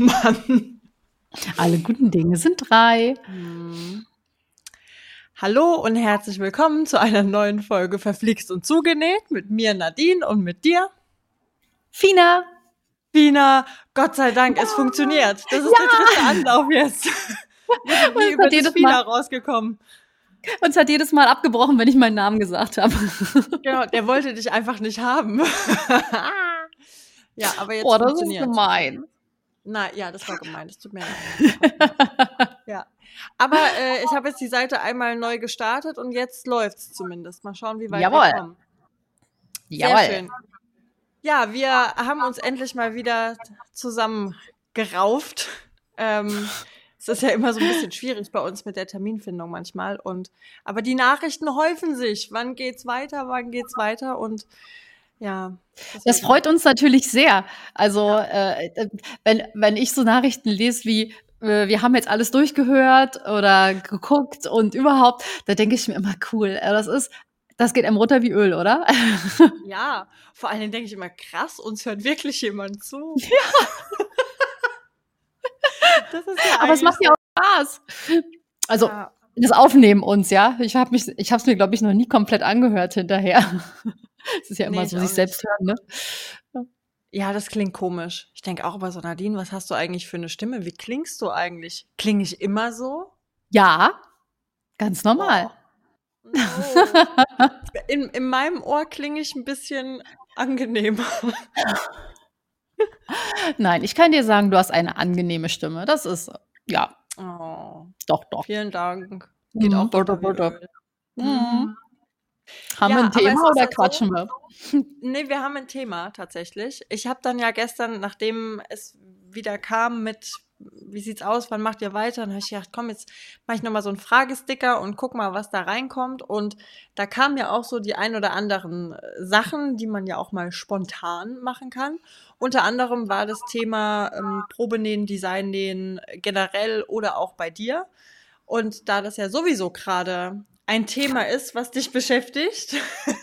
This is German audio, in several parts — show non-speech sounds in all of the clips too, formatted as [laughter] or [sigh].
Mann. Alle guten Dinge sind drei. Hm. Hallo und herzlich willkommen zu einer neuen Folge Verflixt und Zugenäht mit mir Nadine und mit dir. Fina. Fina, Gott sei Dank, es funktioniert. Das ist Ja. der dritte Anlauf jetzt. Wir sind über jedes das Fina Mal- rausgekommen. Uns hat jedes Mal abgebrochen, wenn ich meinen Namen gesagt habe. Genau, der wollte dich einfach nicht haben. [laughs] ja, aber jetzt Boah, das ist funktioniert. gemein. Na, ja, das war gemein, das tut mir leid. [laughs] ja. Aber äh, [laughs] ich habe jetzt die Seite einmal neu gestartet und jetzt läuft's zumindest. Mal schauen, wie weit Jawohl. wir kommen. Sehr Jawohl. schön. Ja, wir haben uns endlich mal wieder zusammengerauft. Ähm, es ist ja immer so ein bisschen schwierig bei uns mit der Terminfindung manchmal. Und aber die Nachrichten häufen sich. Wann geht's weiter? Wann geht's weiter? Und ja. Das deswegen- freut uns natürlich sehr. Also, äh, wenn, wenn ich so Nachrichten lese wie, äh, wir haben jetzt alles durchgehört oder geguckt und überhaupt, da denke ich mir immer, cool, äh, das ist, das geht einem runter wie Öl, oder? [laughs] Ja, vor allen Dingen denke ich immer, krass, uns hört wirklich jemand zu. [laughs] Ja. das ist ja Aber es macht ja auch Spaß. Also, so- ja. das Aufnehmen uns, ja. Ich habe mich, ich habe es mir, glaube ich, noch nie komplett angehört hinterher. [laughs] Es ist ja immer Nee, so, ich sich selbst hören, ne? ja, das klingt komisch. Ich denke auch über so, Nadine, was hast du eigentlich für eine Stimme? Wie klingst du eigentlich? Klinge ich immer so? Ja, ganz normal. Oh. No. [laughs] In, in meinem Ohr klinge ich ein bisschen angenehmer. [laughs] Nein, ich kann dir sagen, du hast eine angenehme Stimme. Das ist, ja, Oh, doch, doch. vielen Dank. Geht Mhm, auch wie bitte. Öl. Mhm. Haben Ja, wir ein Thema oder halt so- quatschen wir? [laughs] Nee, wir haben ein Thema tatsächlich. Ich habe dann ja gestern, nachdem es wieder kam mit, wie sieht's aus, wann macht ihr weiter, dann habe ich gedacht, komm, jetzt mache ich nochmal so einen Fragesticker und guck mal, was da reinkommt. Und da kamen ja auch so die ein oder anderen äh, Sachen, die man ja auch mal spontan machen kann. Unter anderem war das Thema ähm, Probenähen, Designnähen generell oder auch bei dir. Und da das ja sowieso gerade ein Thema ist, was dich beschäftigt, [laughs]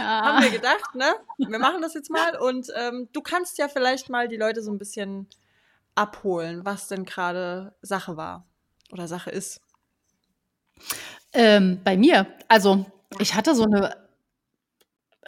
haben wir gedacht, ne? Wir machen das jetzt mal und ähm, du kannst ja vielleicht mal die Leute so ein bisschen abholen, was denn gerade Sache war oder Sache ist. Ähm, bei mir, also ich hatte so eine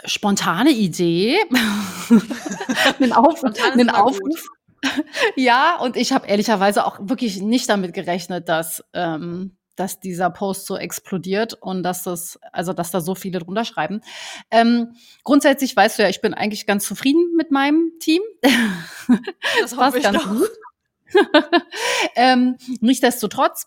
spontane Idee, [laughs] einen, Auf, einen. Aufruf. [laughs] Ja, und ich habe ehrlicherweise auch wirklich nicht damit gerechnet, dass, ähm, dass dieser Post so explodiert und dass das, also dass da so viele drunter schreiben. Ähm, grundsätzlich weißt du ja, ich bin eigentlich ganz zufrieden mit meinem Team. [laughs] Das [laughs] passt ich ganz doch. gut. [laughs] ähm, nichtsdestotrotz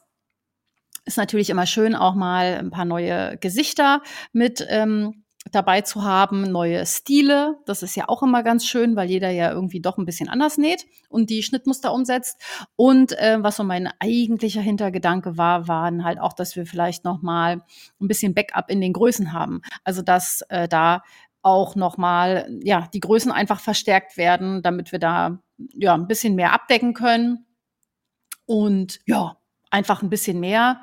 ist natürlich immer schön, auch mal ein paar neue Gesichter mit ähm, dabei zu haben, neue Stile. Das ist ja auch immer ganz schön, weil jeder ja irgendwie doch ein bisschen anders näht und die Schnittmuster umsetzt. Und äh, was so mein eigentlicher Hintergedanke war, waren halt auch, dass wir vielleicht noch mal ein bisschen Backup in den Größen haben. Also dass äh, da auch noch mal ja die Größen einfach verstärkt werden, damit wir da ja ein bisschen mehr abdecken können und ja einfach ein bisschen mehr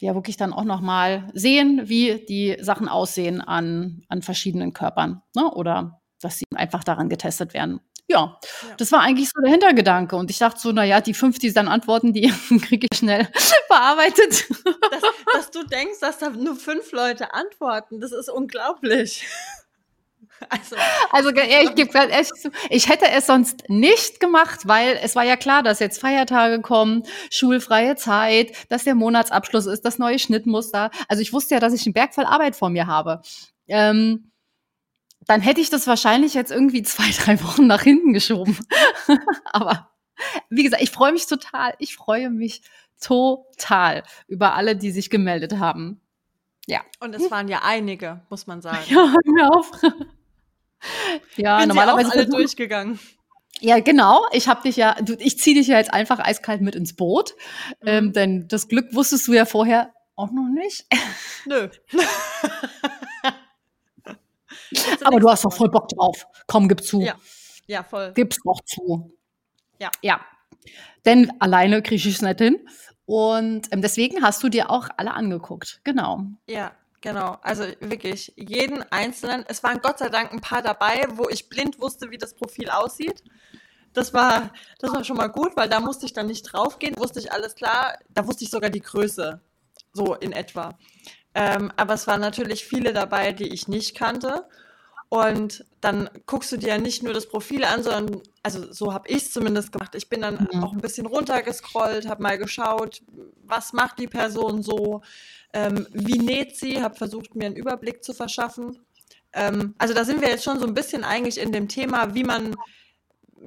ja wirklich dann auch noch mal sehen, wie die Sachen aussehen an an verschiedenen Körpern, ne? Oder dass sie einfach daran getestet werden. Ja, Ja. das war eigentlich so der Hintergedanke. Und ich dachte so, na ja, die fünf, die dann antworten, die [laughs] kriege ich schnell [laughs] bearbeitet. Dass, dass du denkst, dass da nur fünf Leute antworten, das ist unglaublich. [laughs] Also, Also ich gebe zu, ich hätte es sonst nicht gemacht, weil es war ja klar, dass jetzt Feiertage kommen, schulfreie Zeit, dass der Monatsabschluss ist, das neue Schnittmuster. Also ich wusste ja, dass ich einen Berg voll Arbeit vor mir habe. Ähm, dann hätte ich das wahrscheinlich jetzt irgendwie [laughs] zwei, drei Wochen nach hinten geschoben. [laughs] Aber wie gesagt, ich freue mich total. Ich freue mich total über alle, die sich gemeldet haben. Ja. und es waren ja einige, muss man sagen. Ja, hör mir auf. Ja, Bin normalerweise alle durchgegangen. Ja, genau. Ich habe dich ja, ich ziehe dich ja jetzt einfach eiskalt mit ins Boot, Mhm. ähm, denn das Glück wusstest du ja vorher auch noch nicht. [laughs] Nö. [laughs] Aber du hast doch voll Bock drauf. Komm, gib zu. Ja. Ja, voll. Gib's doch zu. Ja. Ja. Denn alleine kriege ich es nicht hin. Und ähm, deswegen hast du dir auch alle angeguckt. Genau. Ja, genau. Also wirklich jeden einzelnen. Es waren Gott sei Dank ein paar dabei, wo ich blind wusste, wie das Profil aussieht. das war, das war schon mal gut, weil da musste ich dann nicht draufgehen, wusste ich alles klar. Da wusste ich sogar die Größe, so in etwa. Ähm, aber es waren natürlich viele dabei, die ich nicht kannte. Und dann guckst du dir ja nicht nur das Profil an, sondern, also so habe ich es zumindest gemacht. Ich bin dann mhm. auch ein bisschen runtergescrollt, habe mal geschaut, was macht die Person so, ähm, wie näht sie, habe versucht, mir einen Überblick zu verschaffen. Ähm, also da sind wir jetzt schon so ein bisschen eigentlich in dem Thema, wie man,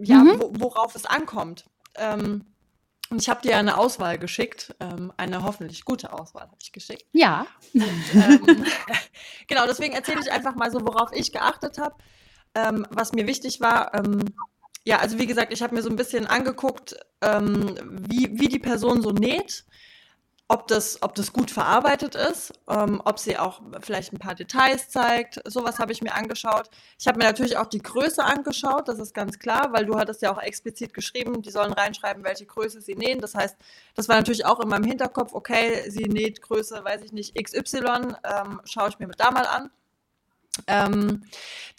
ja, mhm. worauf es ankommt. Ähm, und ich habe dir eine Auswahl geschickt, ähm, eine hoffentlich gute Auswahl habe ich geschickt. Ja. Und, ähm, [laughs] genau, deswegen erzähle ich einfach mal so, worauf ich geachtet habe, ähm, was mir wichtig war. Ähm, ja, also wie gesagt, ich habe mir so ein bisschen angeguckt, ähm, wie, wie die Person so näht ob das, ob das gut verarbeitet ist, ähm, ob sie auch vielleicht ein paar Details zeigt. Sowas habe ich mir angeschaut. Ich habe mir natürlich auch die Größe angeschaut, das ist ganz klar, weil du hattest ja auch explizit geschrieben, die sollen reinschreiben, welche Größe sie nähen. Das heißt, das war natürlich auch in meinem Hinterkopf, okay, sie näht Größe, weiß ich nicht, XY, ähm, schaue ich mir da mal an. Ähm,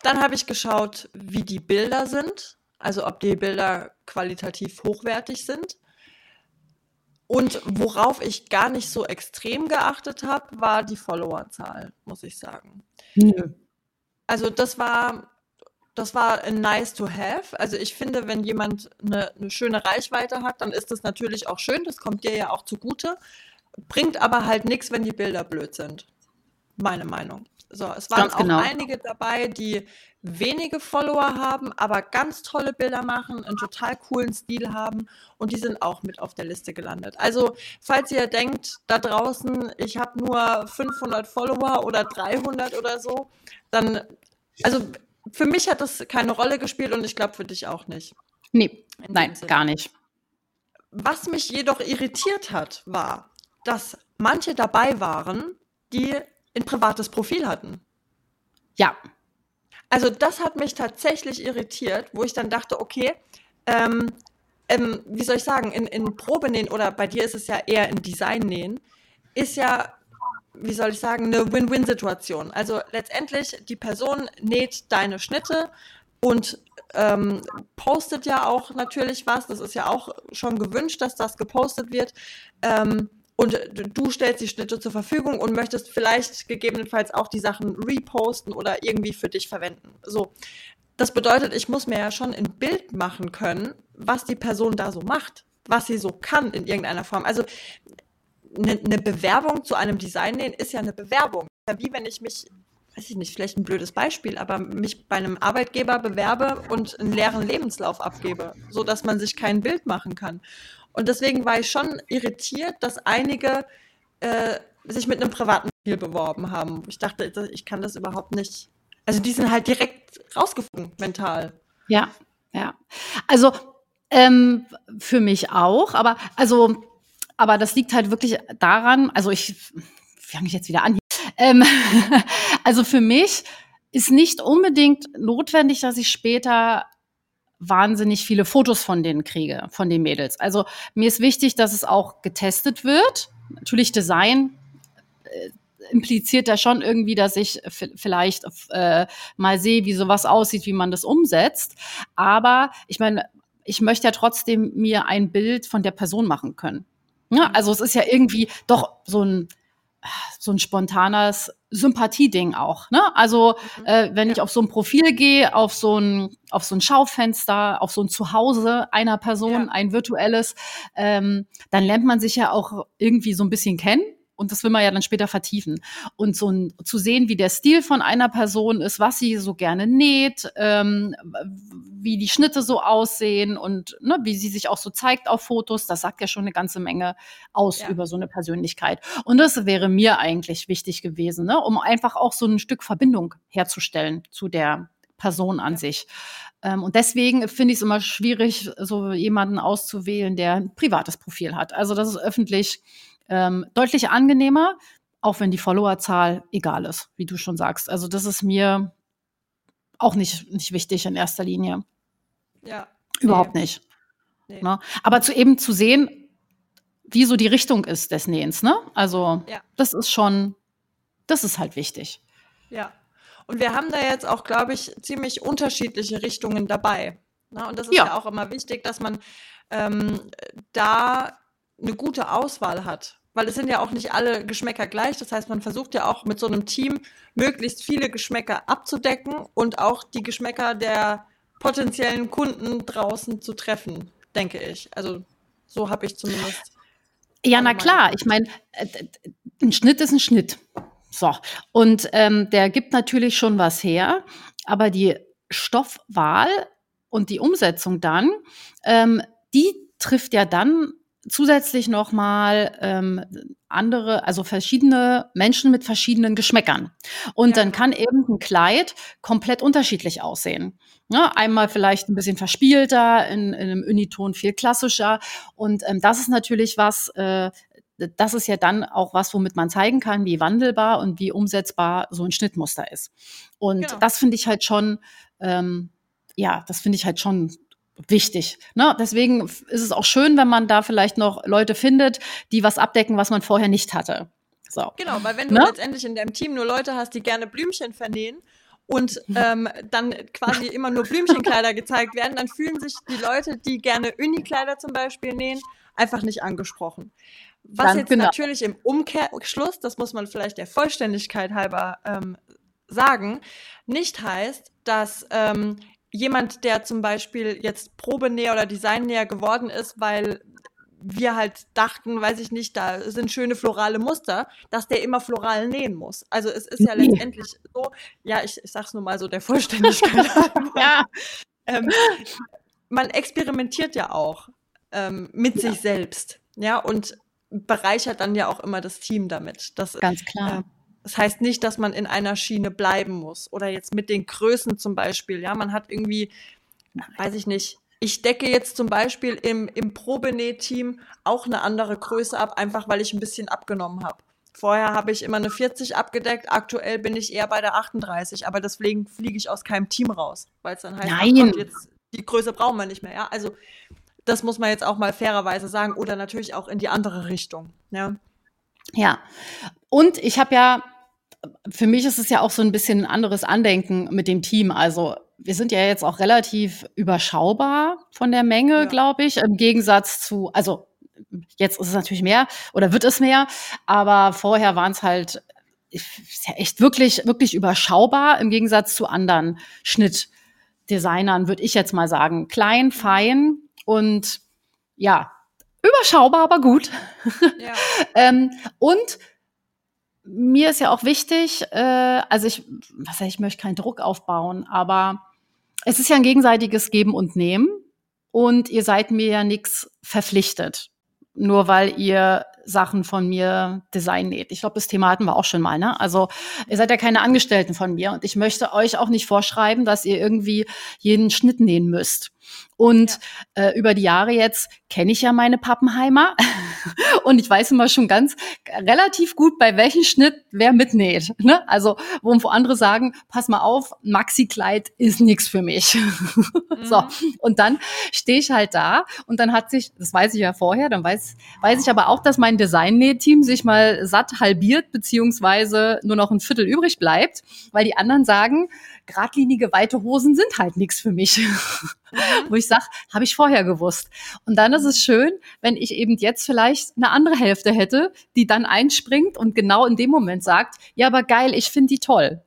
dann habe ich geschaut, wie die Bilder sind, also ob die Bilder qualitativ hochwertig sind. Und worauf ich gar nicht so extrem geachtet habe, war die Followerzahl, muss ich sagen. Nö. Also das war, das war nice to have. Also ich finde, wenn jemand eine, eine schöne Reichweite hat, dann ist das natürlich auch schön. Das kommt dir ja auch zugute. Bringt aber halt nichts, wenn die Bilder blöd sind. Meine Meinung. So, es waren Ganz auch genau. einige dabei, die wenige Follower haben, aber ganz tolle Bilder machen, einen total coolen Stil haben und die sind auch mit auf der Liste gelandet. Also, falls ihr denkt, da draußen, ich habe nur 500 Follower oder 300 oder so, dann, also für mich hat das keine Rolle gespielt und ich glaube für dich auch nicht. Nee, nein, gar nicht. Was mich jedoch irritiert hat, war, dass manche dabei waren, die ein privates Profil hatten. Ja. Also das hat mich tatsächlich irritiert, wo ich dann dachte, okay, ähm, ähm, wie soll ich sagen, in, in Probenähen oder bei dir ist es ja eher in Designnähen, ist ja, wie soll ich sagen, eine Win-Win-Situation. Also letztendlich, die Person näht deine Schnitte und ähm, postet ja auch natürlich was. Das ist ja auch schon gewünscht, dass das gepostet wird. Ähm, und du stellst die Schnitte zur Verfügung und möchtest vielleicht gegebenenfalls auch die Sachen reposten oder irgendwie für dich verwenden. So. Das bedeutet, ich muss mir ja schon ein Bild machen können, was die Person da so macht, was sie so kann in irgendeiner Form. Also eine, eine Bewerbung zu einem Design nähen ist ja eine Bewerbung. Wie wenn ich mich, weiß ich nicht, vielleicht ein blödes Beispiel, aber mich bei einem Arbeitgeber bewerbe und einen leeren Lebenslauf abgebe, so dass man sich kein Bild machen kann. Und deswegen war ich schon irritiert, dass einige äh, sich mit einem privaten Spiel beworben haben. Ich dachte, ich kann das überhaupt nicht. Also die sind halt direkt rausgeflogen mental. Ja, ja. Also ähm, für mich auch, aber also, aber das liegt halt wirklich daran. Also ich fange ich jetzt wieder an. Ähm, [laughs] also für mich ist nicht unbedingt notwendig, dass ich später wahnsinnig viele Fotos von denen kriege, von den Mädels. Also mir ist wichtig, dass es auch getestet wird. Natürlich Design äh, impliziert da schon irgendwie, dass ich vielleicht äh, mal sehe, wie sowas aussieht, wie man das umsetzt. Aber ich meine, ich möchte ja trotzdem mir ein Bild von der Person machen können. Ja, also es ist ja irgendwie doch so ein so ein spontanes Sympathieding auch. Ne? Also mhm. äh, wenn ich auf so ein Profil gehe, auf so ein auf so ein Schaufenster, auf so ein Zuhause einer Person, ja. ein virtuelles, ähm, dann lernt man sich ja auch irgendwie so ein bisschen kennen und das will man ja dann später vertiefen. Und so ein, zu sehen, wie der Stil von einer Person ist, was sie so gerne näht, ähm, wie die Schnitte so aussehen und ne, wie sie sich auch so zeigt auf Fotos, das sagt ja schon eine ganze Menge aus ja. über so eine Persönlichkeit. Und das wäre mir eigentlich wichtig gewesen, ne, um einfach auch so ein Stück Verbindung herzustellen zu der Person an sich. Ähm, und deswegen finde ich es immer schwierig, so jemanden auszuwählen, der ein privates Profil hat. Also das ist öffentlich ähm, deutlich angenehmer, auch wenn die Followerzahl egal ist, wie du schon sagst. Also das ist mir auch nicht, nicht wichtig in erster Linie. Ja. Überhaupt nee. nicht. Nee. Ne? Aber zu eben zu sehen, wie so die Richtung ist des Nähens, ne? Also ja. das ist schon, das ist halt wichtig. Ja. Und wir haben da jetzt auch, glaube ich, ziemlich unterschiedliche Richtungen dabei. Na, und das ist ja. ja auch immer wichtig, dass man ähm, da eine gute Auswahl hat. Weil es sind ja auch nicht alle Geschmäcker gleich. Das heißt, man versucht ja auch mit so einem Team möglichst viele Geschmäcker abzudecken und auch die Geschmäcker der potenziellen Kunden draußen zu treffen, denke ich. Also so habe ich zumindest. Ja, na klar. Ich meine, äh, ein Schnitt ist ein Schnitt. So. Und ähm, der gibt natürlich schon was her, aber die Stoffwahl und die Umsetzung dann, ähm, die trifft ja dann zusätzlich nochmal ähm, andere, also verschiedene Menschen mit verschiedenen Geschmäckern. Und ja. dann kann eben ein Kleid komplett unterschiedlich aussehen. Ja, ne, einmal vielleicht ein bisschen verspielter, in, in einem Uniton viel klassischer. Und ähm, das ist natürlich was, äh, das ist ja dann auch was, womit man zeigen kann, wie wandelbar und wie umsetzbar so ein Schnittmuster ist. Und genau. das finde ich halt schon, ähm, ja, das finde ich halt schon wichtig. Ne? Deswegen ist es auch schön, wenn man da vielleicht noch Leute findet, die was abdecken, was man vorher nicht hatte. So. Genau, weil wenn du ne? letztendlich in deinem Team nur Leute hast, die gerne Blümchen vernähen und ähm, dann quasi immer nur Blümchenkleider [laughs] gezeigt werden, dann fühlen sich die Leute, die gerne Unikleider zum Beispiel nähen, einfach nicht angesprochen. Was dann, jetzt genau. natürlich im Umkehrschluss, das muss man vielleicht der Vollständigkeit halber ähm, sagen, nicht heißt, dass ähm, jemand, der zum Beispiel jetzt Probenäher oder Designnäher geworden ist, weil wir halt dachten, weiß ich nicht, da sind schöne florale Muster, dass der immer floral nähen muss. Also es ist ja letztendlich so, ja, ich, ich sag's nur mal so der Vollständigkeit. [laughs] ja. Ähm, man experimentiert ja auch ähm, mit ja. sich selbst, ja, und bereichert dann ja auch immer das Team damit. Das, Ganz klar. Äh, das heißt nicht, dass man in einer Schiene bleiben muss. Oder jetzt mit den Größen zum Beispiel. Ja, man hat irgendwie, weiß ich nicht, ich decke jetzt zum Beispiel im, im Probenäh-Team auch eine andere Größe ab, einfach weil ich ein bisschen abgenommen habe. Vorher habe ich immer eine 40 abgedeckt, aktuell bin ich eher bei der 38, aber deswegen fliege ich aus keinem Team raus, weil es dann heißt, Nein. Gott, jetzt die Größe brauchen wir nicht mehr. Ja, also das muss man jetzt auch mal fairerweise sagen oder natürlich auch in die andere Richtung. Ja. Ja. Und ich habe ja, für mich ist es ja auch so ein bisschen ein anderes Andenken mit dem Team. Also wir sind ja jetzt auch relativ überschaubar von der Menge, ja. glaube ich, im Gegensatz zu, also jetzt ist es natürlich mehr oder wird es mehr, aber vorher waren es halt ist ja echt wirklich, wirklich überschaubar im Gegensatz zu anderen Schnittdesignern, würde ich jetzt mal sagen. Klein, fein und ja, überschaubar, aber gut. Ja. [laughs] ähm, und mir ist ja auch wichtig, äh, also ich, was heißt, ich möchte keinen Druck aufbauen, aber es ist ja ein gegenseitiges Geben und Nehmen und ihr seid mir ja nichts verpflichtet, nur weil ihr Sachen von mir Design näht. Ich glaube, das Thema hatten wir auch schon mal. Ne? Also ihr seid ja keine Angestellten von mir und ich möchte euch auch nicht vorschreiben, dass ihr irgendwie jeden Schnitt nähen müsst. Und ja. äh, über die Jahre jetzt kenne ich ja meine Pappenheimer [laughs] und ich weiß immer schon ganz relativ gut, bei welchem Schnitt wer mitnäht. Ne? Also wo, wo andere sagen, pass mal auf, Maxi-Kleid ist nichts für mich. [laughs] Mhm. so, und dann stehe ich halt da und dann hat sich, das weiß ich ja vorher, dann weiß, weiß ich aber auch, dass mein Design-Nähteam sich mal satt halbiert, beziehungsweise nur noch ein Viertel übrig bleibt, weil die anderen sagen, geradlinige, weite Hosen sind halt nichts für mich. [laughs] Mhm. Wo ich sage, habe ich vorher gewusst. Und dann ist es schön, wenn ich eben jetzt vielleicht eine andere Hälfte hätte, die dann einspringt und genau in dem Moment sagt, ja, aber geil, ich finde die toll.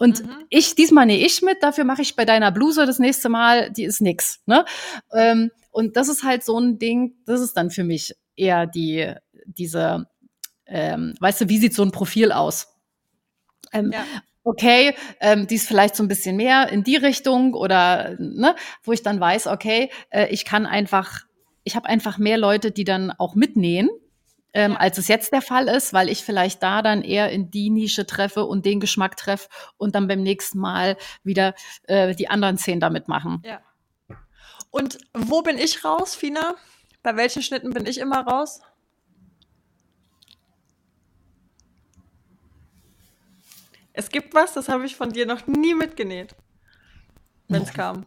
Und mhm. ich, diesmal nähe ich mit, dafür mache ich bei deiner Bluse das nächste Mal, die ist nix. Ne? Ähm, und das ist halt so ein Ding, das ist dann für mich eher die, diese, ähm, weißt du, wie sieht so ein Profil aus? Ähm, ja okay, ähm, die ist vielleicht so ein bisschen mehr in die Richtung oder ne, wo ich dann weiß, okay, äh, ich kann einfach, ich habe einfach mehr Leute, die dann auch mitnähen. Ähm, ja. als es jetzt der Fall ist, weil ich vielleicht da dann eher in die Nische treffe und den Geschmack treffe und dann beim nächsten Mal wieder äh, die anderen zehn damit machen. Ja. Und wo bin ich raus, Fina? Bei welchen Schnitten bin ich immer raus? Es gibt was, das habe ich von dir noch nie mitgenäht. Wenn es kam.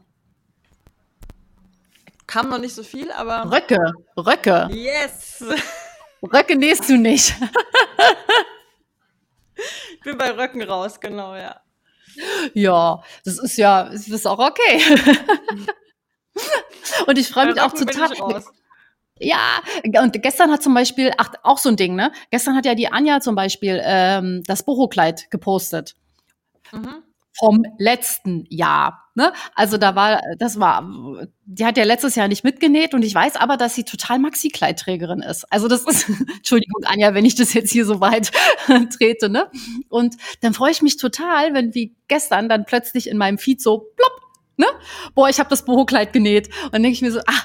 Kam noch nicht so viel, aber. Röcke, Röcke. Yes! Röcke nähst du nicht. ich bin bei Röcken raus, genau, ja. Ja, das ist ja, das ist auch okay. [laughs] Und ich freue mich auch total. Ja, und gestern hat zum Beispiel, ach, auch so ein Ding, ne? Gestern hat ja die Anja zum Beispiel ähm, das Boho-Kleid gepostet. Mhm. Vom letzten Jahr. Ne? Also da war, das war, die hat ja letztes Jahr nicht mitgenäht und ich weiß aber, dass sie total Maxi-Kleitträgerin ist. Also das ist, [laughs] Entschuldigung, Anja, wenn ich das jetzt hier so weit [laughs] trete, ne? Und dann freue ich mich total, wenn wie gestern dann plötzlich in meinem Feed so plopp, ne? Boah, ich habe das Boho-Kleid genäht. Und dann denke ich mir so, ah,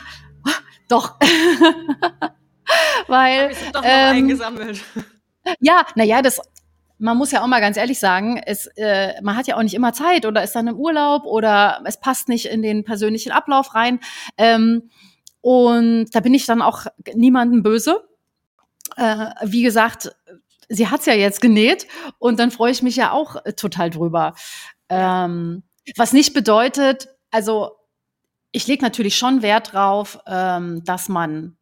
doch. [laughs] Weil. Ich doch noch ähm, eingesammelt. Ja, naja, das, man muss ja auch mal ganz ehrlich sagen, es, äh, man hat ja auch nicht immer Zeit oder ist dann im Urlaub oder es passt nicht in den persönlichen Ablauf rein. Ähm, und da bin ich dann auch niemandem böse. Äh, wie gesagt, sie hat's ja jetzt genäht und dann freue ich mich ja auch total drüber. Ähm, was nicht bedeutet, also ich lege natürlich schon Wert drauf, ähm, dass man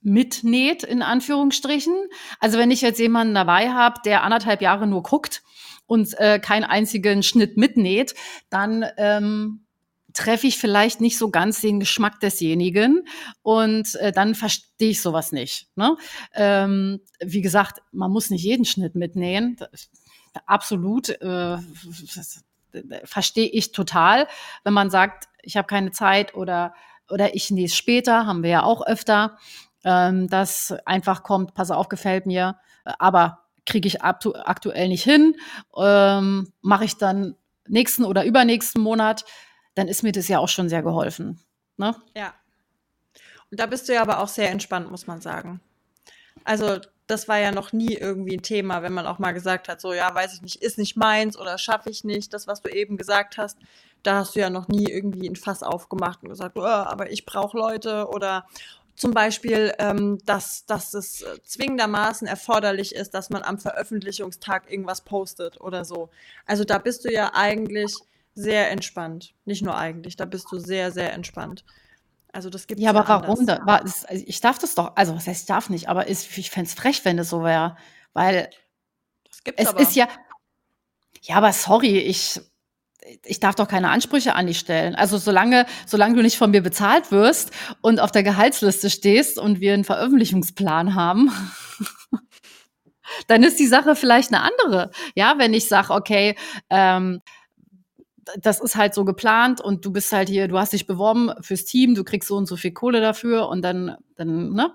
mitnäht, in Anführungsstrichen. Also wenn ich jetzt jemanden dabei habe, der anderthalb Jahre nur guckt und äh, keinen einzigen Schnitt mitnäht, dann ähm, treffe ich vielleicht nicht so ganz den Geschmack desjenigen und äh, dann verstehe ich sowas nicht. Ne? Ähm, wie gesagt, man muss nicht jeden Schnitt mitnähen. Absolut. Äh, verstehe ich total, wenn man sagt, ich habe keine Zeit oder, oder ich nähe später, haben wir ja auch öfter, ähm, das einfach kommt, pass auf, gefällt mir, aber kriege ich aktuell nicht hin, ähm, mache ich dann nächsten oder übernächsten Monat, dann ist mir das ja auch schon sehr geholfen. Ne? Ja. Und da bist du ja aber auch sehr entspannt, muss man sagen. Also das war ja noch nie irgendwie ein Thema, wenn man auch mal gesagt hat, so ja, weiß ich nicht, ist nicht meins oder schaffe ich nicht, das, was du eben gesagt hast, da hast du ja noch nie irgendwie ein Fass aufgemacht und gesagt, oh, aber ich brauche Leute oder zum Beispiel, ähm, dass, dass es zwingendermaßen erforderlich ist, dass man am Veröffentlichungstag irgendwas postet oder so. Also da bist du ja eigentlich sehr entspannt. Nicht nur eigentlich, da bist du sehr, sehr entspannt. Also das gibt Ja, aber warum? Da, war, das, also ich darf das doch, also was heißt, ich darf nicht, aber ist, ich fände es frech, wenn es so wäre. Weil das gibt's es aber. ist ja. Ja, aber sorry, ich, ich darf doch keine Ansprüche an dich stellen. Also solange, solange du nicht von mir bezahlt wirst und auf der Gehaltsliste stehst und wir einen Veröffentlichungsplan haben, [laughs] dann ist die Sache vielleicht eine andere. Ja, wenn ich sage, okay, ähm, das ist halt so geplant und du bist halt hier, du hast dich beworben fürs Team, du kriegst so und so viel Kohle dafür und dann, dann, ne?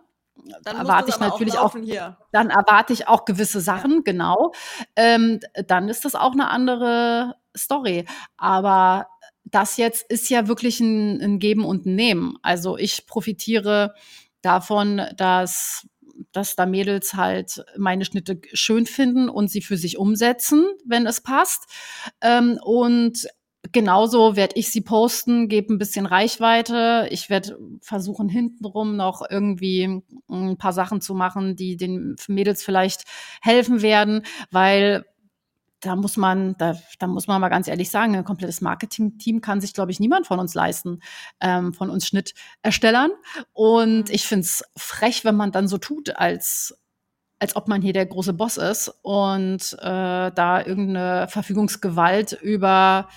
Dann erwarte ich natürlich auch, auch dann erwarte ich auch gewisse Sachen, ja. genau. Ähm, dann ist das auch eine andere Story. Aber das jetzt ist ja wirklich ein, ein Geben und ein Nehmen. Also ich profitiere davon, dass dass da Mädels halt meine Schnitte schön finden und sie für sich umsetzen, wenn es passt. Ähm, und genauso werde ich sie posten, gebe ein bisschen Reichweite. Ich werde versuchen, hintenrum noch irgendwie ein paar Sachen zu machen, die den Mädels vielleicht helfen werden, weil da muss man, da, da muss man mal ganz ehrlich sagen, ein komplettes Marketing-Team kann sich, glaube ich, niemand von uns leisten, ähm, von uns Schnitterstellern. Und ich finde es frech, wenn man dann so tut, als als ob man hier der große Boss ist und äh, da irgendeine Verfügungsgewalt über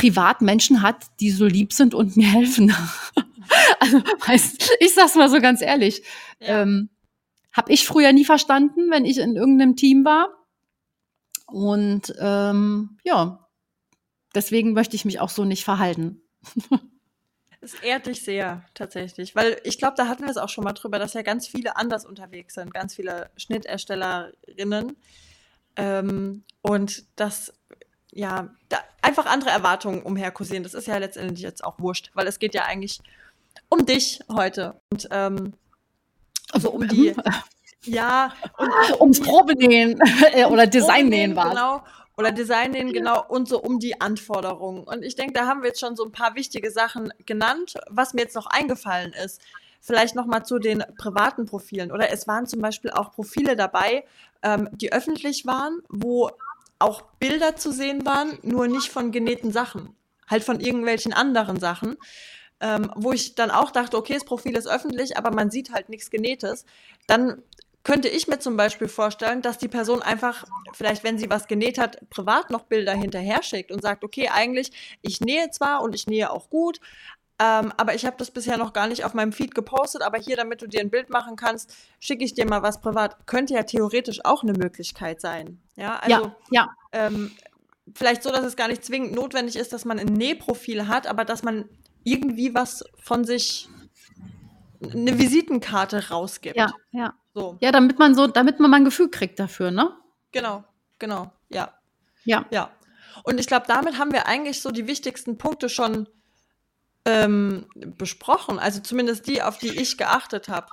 Privatmenschen hat, die so lieb sind und mir helfen. [laughs] also, weißt, ich sag's mal so ganz ehrlich. Ja. Ähm, habe ich früher nie verstanden, wenn ich in irgendeinem Team war. Und ähm, ja, deswegen möchte ich mich auch so nicht verhalten. [laughs] Es ehrt dich sehr, tatsächlich. Weil ich glaube, da hatten wir es auch schon mal drüber, dass ja ganz viele anders unterwegs sind, ganz viele Schnitterstellerinnen. Ähm, und dass ja, einfach andere Erwartungen umherkursieren. Das ist ja letztendlich jetzt auch wurscht, weil es geht ja eigentlich um dich heute. Und ähm, also um die. [laughs] ja, und, ums Probenähen [laughs] äh, oder Designnähen war Genau. Oder Designnähen, genau. Und so um die Anforderungen. Und ich denke, da haben wir jetzt schon so ein paar wichtige Sachen genannt. Was mir jetzt noch eingefallen ist, vielleicht noch mal zu den privaten Profilen. Oder es waren zum Beispiel auch Profile dabei, ähm, die öffentlich waren, wo auch Bilder zu sehen waren, nur nicht von genähten Sachen. Halt von irgendwelchen anderen Sachen. Ähm, wo ich dann auch dachte, okay, das Profil ist öffentlich, aber man sieht halt nichts Genähtes. Dann könnte ich mir zum Beispiel vorstellen, dass die Person einfach, vielleicht wenn sie was genäht hat, privat noch Bilder hinterher schickt und sagt, okay, eigentlich, ich nähe zwar und ich nähe auch gut, Ähm, aber ich habe das bisher noch gar nicht auf meinem Feed gepostet. Aber hier, damit du dir ein Bild machen kannst, schicke ich dir mal was privat. Könnte ja theoretisch auch eine Möglichkeit sein. Ja, also ja, ja. Ähm, vielleicht so, dass es gar nicht zwingend notwendig ist, dass man ein Nähprofil hat, aber dass man irgendwie was von sich, eine Visitenkarte rausgibt. Ja, ja. So. Ja, damit man so, damit man mal ein Gefühl kriegt dafür, ne? Genau, genau, ja. Ja. Ja. Und ich glaube, damit haben wir eigentlich so die wichtigsten Punkte schon ähm, besprochen. Also zumindest die, auf die ich geachtet habe.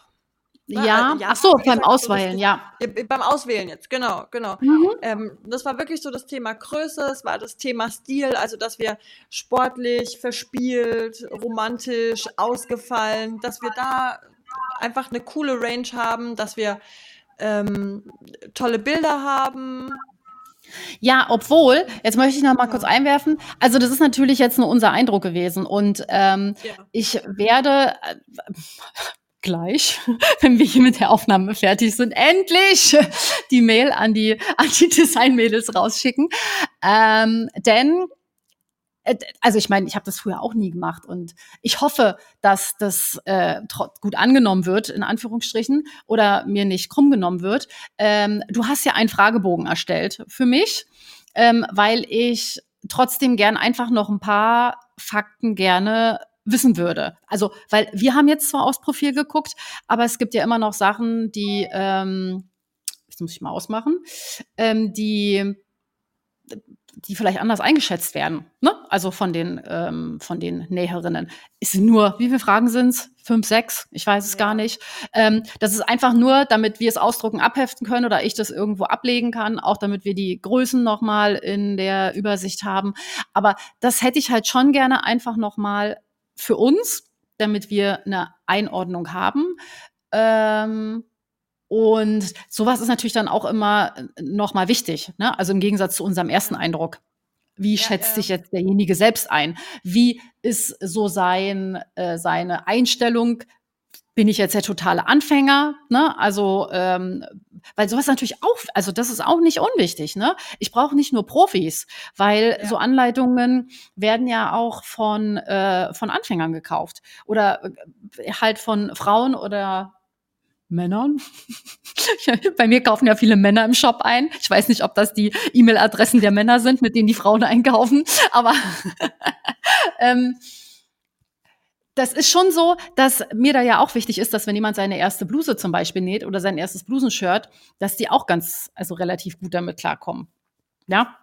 Ja, ja, ach so, beim Auswählen, ja. Beim Auswählen jetzt, genau, genau. Mhm. Ähm, das war wirklich so das Thema Größe, es war das Thema Stil, also dass wir sportlich, verspielt, romantisch, ausgefallen, dass wir da einfach eine coole Range haben, dass wir ähm, tolle Bilder haben, ja, obwohl, jetzt möchte ich noch mal ja. kurz einwerfen, also das ist natürlich jetzt nur unser Eindruck gewesen und ähm, ja. ich werde äh, [laughs] gleich, [laughs] wenn wir hier mit der Aufnahme fertig sind, endlich die Mail an die, [laughs] an die Design-Mädels rausschicken. Ähm, denn also ich meine, ich habe das früher auch nie gemacht und ich hoffe, dass das äh, gut angenommen wird, in Anführungsstrichen, oder mir nicht krumm genommen wird. Ähm, du hast ja einen Fragebogen erstellt für mich, ähm, weil ich trotzdem gern einfach noch ein paar Fakten gerne wissen würde. Also, weil wir haben jetzt zwar aufs Profil geguckt, aber es gibt ja immer noch Sachen, die, ähm, das muss ich mal ausmachen, ähm, die die vielleicht anders eingeschätzt werden, ne? Also von den ähm, von den Näherinnen. Ist nur, wie viele Fragen sind's? Fünf, sechs? Ich weiß es ja. gar nicht. Ähm, das ist einfach nur, damit wir es ausdrucken, abheften können oder ich das irgendwo ablegen kann, auch damit wir die Größen nochmal in der Übersicht haben. Aber das hätte ich halt schon gerne einfach nochmal für uns, damit wir eine Einordnung haben. Ähm, und sowas ist natürlich dann auch immer äh, nochmal wichtig. Ne? Also im Gegensatz zu unserem ersten Eindruck. Wie ja, schätzt sich jetzt derjenige selbst ein? Wie ist so sein, äh, seine Einstellung? Bin ich jetzt der totale Anfänger? Ne? Also, ähm, weil sowas natürlich auch, also das ist auch nicht unwichtig. Ne? Ich brauche nicht nur Profis, weil ja. so Anleitungen werden ja auch von, äh, von Anfängern gekauft oder äh, halt von Frauen oder Männern. [laughs] Bei mir kaufen ja viele Männer im Shop ein. Ich weiß nicht, ob das die E-Mail-Adressen der Männer sind, mit denen die Frauen einkaufen, [laughs] aber [laughs] ähm, das ist schon so, dass mir da ja auch wichtig ist, dass wenn jemand seine erste Bluse zum Beispiel näht oder sein erstes Blusenshirt, dass die auch ganz, also relativ gut damit klarkommen. Ja?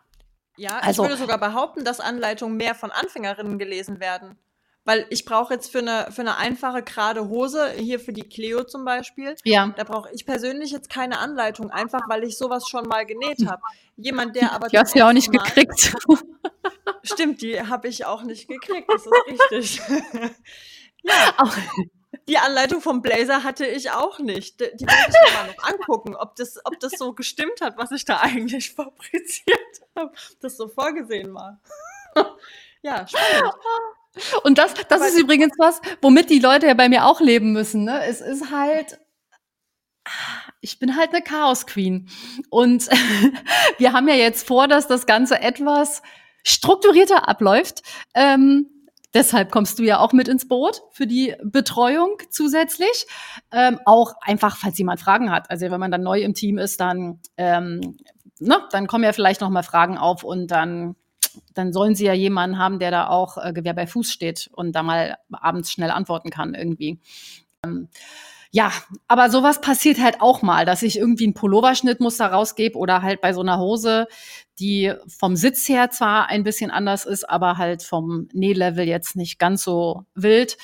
Ja, also, ich würde sogar behaupten, dass Anleitungen mehr von Anfängerinnen gelesen werden. Weil ich brauche jetzt für eine, für eine einfache, gerade Hose, hier für die Cleo zum Beispiel, ja. da brauche ich persönlich jetzt keine Anleitung, einfach weil ich sowas schon mal genäht habe. Jemand, der aber. Die hast du ja auch nicht mal, gekriegt. [laughs] Stimmt, die habe ich auch nicht gekriegt, das ist richtig. [laughs] ja. Auch. Die Anleitung vom Blazer hatte ich auch nicht. Die, die wollte ich mir mal noch angucken, ob das, ob das so gestimmt hat, was ich da eigentlich fabriziert habe, das so vorgesehen war. [laughs] ja, spannend. Und das, das ist übrigens was, womit die Leute ja bei mir auch leben müssen. Ne? Es ist halt, ich bin halt eine Chaos Queen. Und [laughs] wir haben ja jetzt vor, dass das Ganze etwas strukturierter abläuft. Ähm, deshalb kommst du ja auch mit ins Boot für die Betreuung zusätzlich. Ähm, auch einfach, falls jemand Fragen hat. Also wenn man dann neu im Team ist, dann, ähm, ne, dann kommen ja vielleicht noch mal Fragen auf und dann dann sollen sie ja jemanden haben, der da auch äh, Gewehr bei Fuß steht und da mal abends schnell antworten kann irgendwie. Ähm, ja, aber sowas passiert halt auch mal, dass ich irgendwie ein Pulloverschnittmuster rausgebe oder halt bei so einer Hose, die vom Sitz her zwar ein bisschen anders ist, aber halt vom Nählevel jetzt nicht ganz so wild,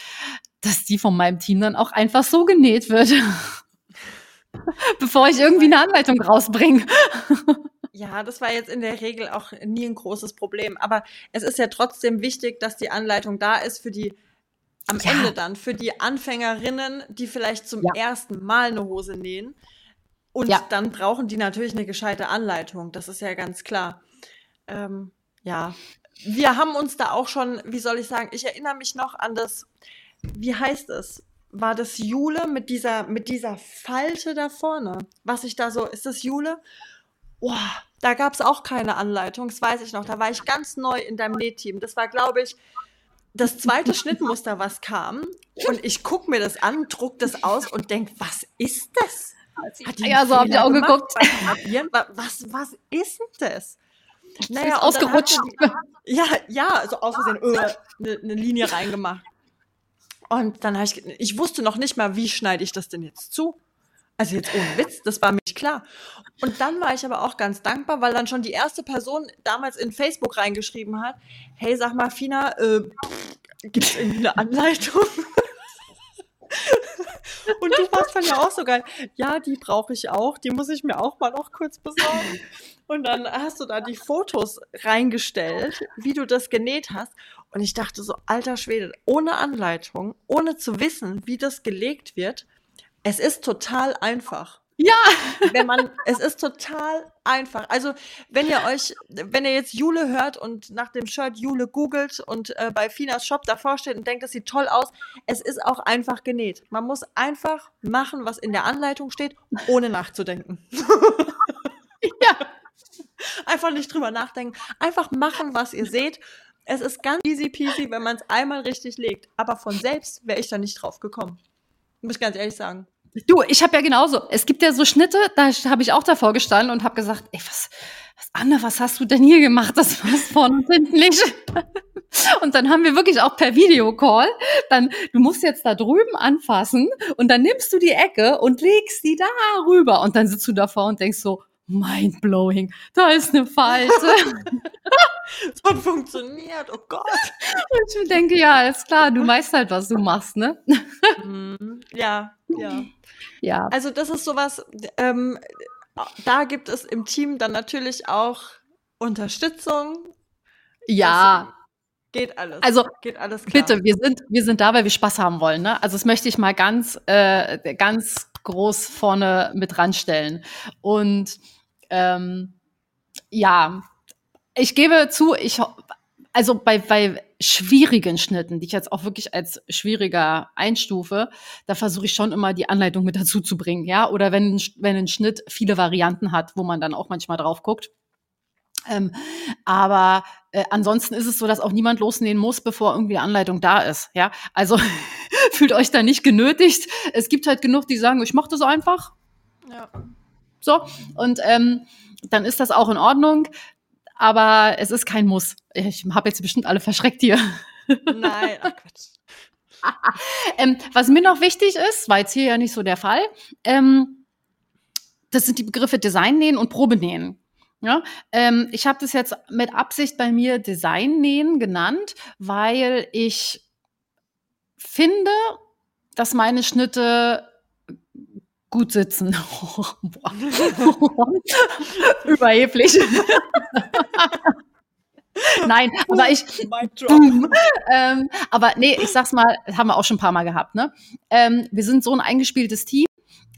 dass die von meinem Team dann auch einfach so genäht wird. [laughs] Bevor ich irgendwie eine Anleitung rausbringe. [laughs] Ja, das war jetzt in der Regel auch nie ein großes Problem. Aber es ist ja trotzdem wichtig, dass die Anleitung da ist für die, am ja. Ende dann, für die Anfängerinnen, die vielleicht zum ja. ersten Mal eine Hose nähen. Und ja. dann brauchen die natürlich eine gescheite Anleitung. Das ist ja ganz klar. Ähm, ja, wir haben uns da auch schon, wie soll ich sagen, ich erinnere mich noch an das, wie heißt es? War das Jule mit dieser, mit dieser Falte da vorne? Was ich da so, ist das Jule? Boah, da gab es auch keine Anleitung, das weiß ich noch. Da war ich ganz neu in deinem Nähteam. Das war, glaube ich, das zweite Schnittmuster, was kam, und ich gucke mir das an, druck das aus und denk, was ist das? Ja, so habe ich auch geguckt. Was, was ist denn das? Naja, ist ausgerutscht. Die, ja, ja, so aus Versehen eine, äh, eine Linie reingemacht. Und dann habe ich, ich wusste noch nicht mal, wie schneide ich das denn jetzt zu? Also jetzt ohne Witz, das war mir klar. Und dann war ich aber auch ganz dankbar, weil dann schon die erste Person damals in Facebook reingeschrieben hat, hey, sag mal, Fina, äh, gibt es irgendwie eine Anleitung? [laughs] Und du warst dann ja auch so geil. Ja, die brauche ich auch. Die muss ich mir auch mal noch kurz besorgen. Und dann hast du da die Fotos reingestellt, wie du das genäht hast. Und ich dachte so, alter Schwede, ohne Anleitung, ohne zu wissen, wie das gelegt wird, es ist total einfach. Ja. [laughs] Wenn man, es ist total einfach. Also, wenn ihr euch, wenn ihr jetzt Jule hört und nach dem Shirt Jule googelt und äh, bei Finas Shop davor steht und denkt, das sieht toll aus, es ist auch einfach genäht. Man muss einfach machen, was in der Anleitung steht, ohne nachzudenken. [laughs] ja. Einfach nicht drüber nachdenken. Einfach machen, was ihr seht. Es ist ganz easy peasy, wenn man es einmal richtig legt. Aber von selbst wäre ich da nicht drauf gekommen. Muss ich ganz ehrlich sagen. Du, ich habe ja genauso. Es gibt ja so Schnitte, da habe ich auch davor gestanden und habe gesagt, ey, was, was, Anne, was hast du denn hier gemacht? Das war's vorne und hinten nicht. [laughs] Und dann haben wir wirklich auch per Videocall, dann, du musst jetzt da drüben anfassen und dann nimmst du die Ecke und legst die da rüber und dann sitzt du davor und denkst so, mind blowing, da ist eine Falte. [laughs] Hat funktioniert, oh Gott. Und ich denke, ja, alles klar, du weißt halt, was du machst, ne? Mhm. Ja, ja. Ja. Also das ist sowas, ähm, da gibt es im Team dann natürlich auch Unterstützung. Ja. Das geht alles. Also geht alles klar. bitte, wir sind, wir sind da, weil wir Spaß haben wollen. Ne? Also das möchte ich mal ganz, äh, ganz groß vorne mit ranstellen. Und ähm, ja, ich gebe zu, ich also bei, bei schwierigen Schnitten, die ich jetzt auch wirklich als schwieriger einstufe, da versuche ich schon immer die Anleitung mit dazu zu bringen, ja. Oder wenn, wenn ein Schnitt viele Varianten hat, wo man dann auch manchmal drauf guckt. Ähm, aber äh, ansonsten ist es so, dass auch niemand losnähen muss, bevor irgendwie eine Anleitung da ist. Ja, also [laughs] fühlt euch da nicht genötigt. Es gibt halt genug, die sagen, ich mache das einfach. Ja. So und ähm, dann ist das auch in Ordnung aber es ist kein Muss. Ich habe jetzt bestimmt alle verschreckt hier. Nein, ach Quatsch. [laughs] ähm, was mir noch wichtig ist, war jetzt hier ja nicht so der Fall, ähm, das sind die Begriffe Designnähen und Probenähen. Ja, ähm, ich habe das jetzt mit Absicht bei mir Designnähen genannt, weil ich finde, dass meine Schnitte gut sitzen. [laughs] Überheblich. Nein, aber ich. ähm, aber nee, ich sag's mal, haben wir auch schon ein paar Mal gehabt, ne? Ähm, wir sind so ein eingespieltes Team.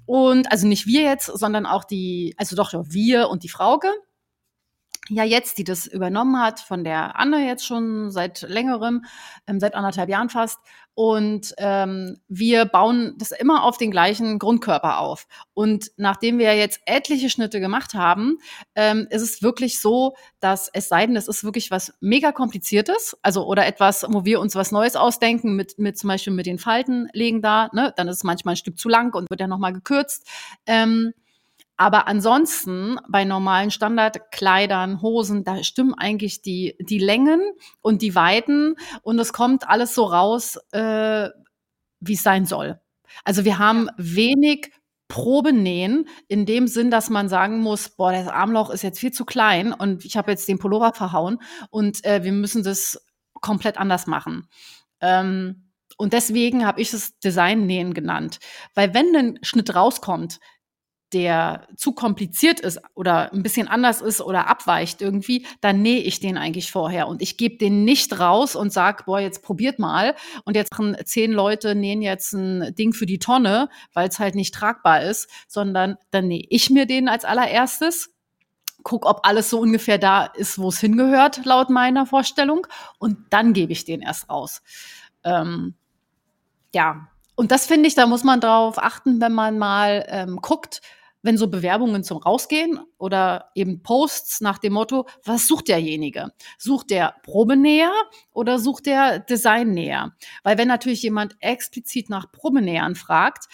Und also nicht wir jetzt, sondern auch die, also doch, doch wir und die Frauke ja jetzt, die das übernommen hat, von der Anne jetzt schon seit längerem, ähm, seit anderthalb Jahren fast. Und ähm, wir bauen das immer auf den gleichen Grundkörper auf. Und nachdem wir jetzt etliche Schnitte gemacht haben, ähm, ist es wirklich so, dass es sei denn, es ist wirklich was mega kompliziertes, also oder etwas, wo wir uns was Neues ausdenken, mit, mit zum Beispiel mit den Falten legen da, ne, dann ist es manchmal ein Stück zu lang und wird ja nochmal gekürzt. Ähm, aber ansonsten bei normalen Standardkleidern, Hosen, da stimmen eigentlich die, die Längen und die Weiten und es kommt alles so raus, äh, wie es sein soll. Also wir haben wenig Probenähen in dem Sinn, dass man sagen muss, boah, das Armloch ist jetzt viel zu klein und ich habe jetzt den Pullover verhauen und äh, wir müssen das komplett anders machen. Ähm, und deswegen habe ich es Designnähen genannt. Weil wenn ein Schnitt rauskommt, der zu kompliziert ist oder ein bisschen anders ist oder abweicht irgendwie, dann nähe ich den eigentlich vorher. Und ich gebe den nicht raus und sag, boah, jetzt probiert mal. Und jetzt zehn Leute nähen jetzt ein Ding für die Tonne, weil es halt nicht tragbar ist, sondern dann nähe ich mir den als allererstes, guck, ob alles so ungefähr da ist, wo es hingehört, laut meiner Vorstellung. Und dann gebe ich den erst raus. Ähm, ja, und das finde ich, da muss man drauf achten, wenn man mal ähm, guckt, wenn so Bewerbungen zum Rausgehen oder eben Posts nach dem Motto, was sucht derjenige? Sucht der Probenäher oder sucht der Designnäher? Weil wenn natürlich jemand explizit nach Probenähern fragt,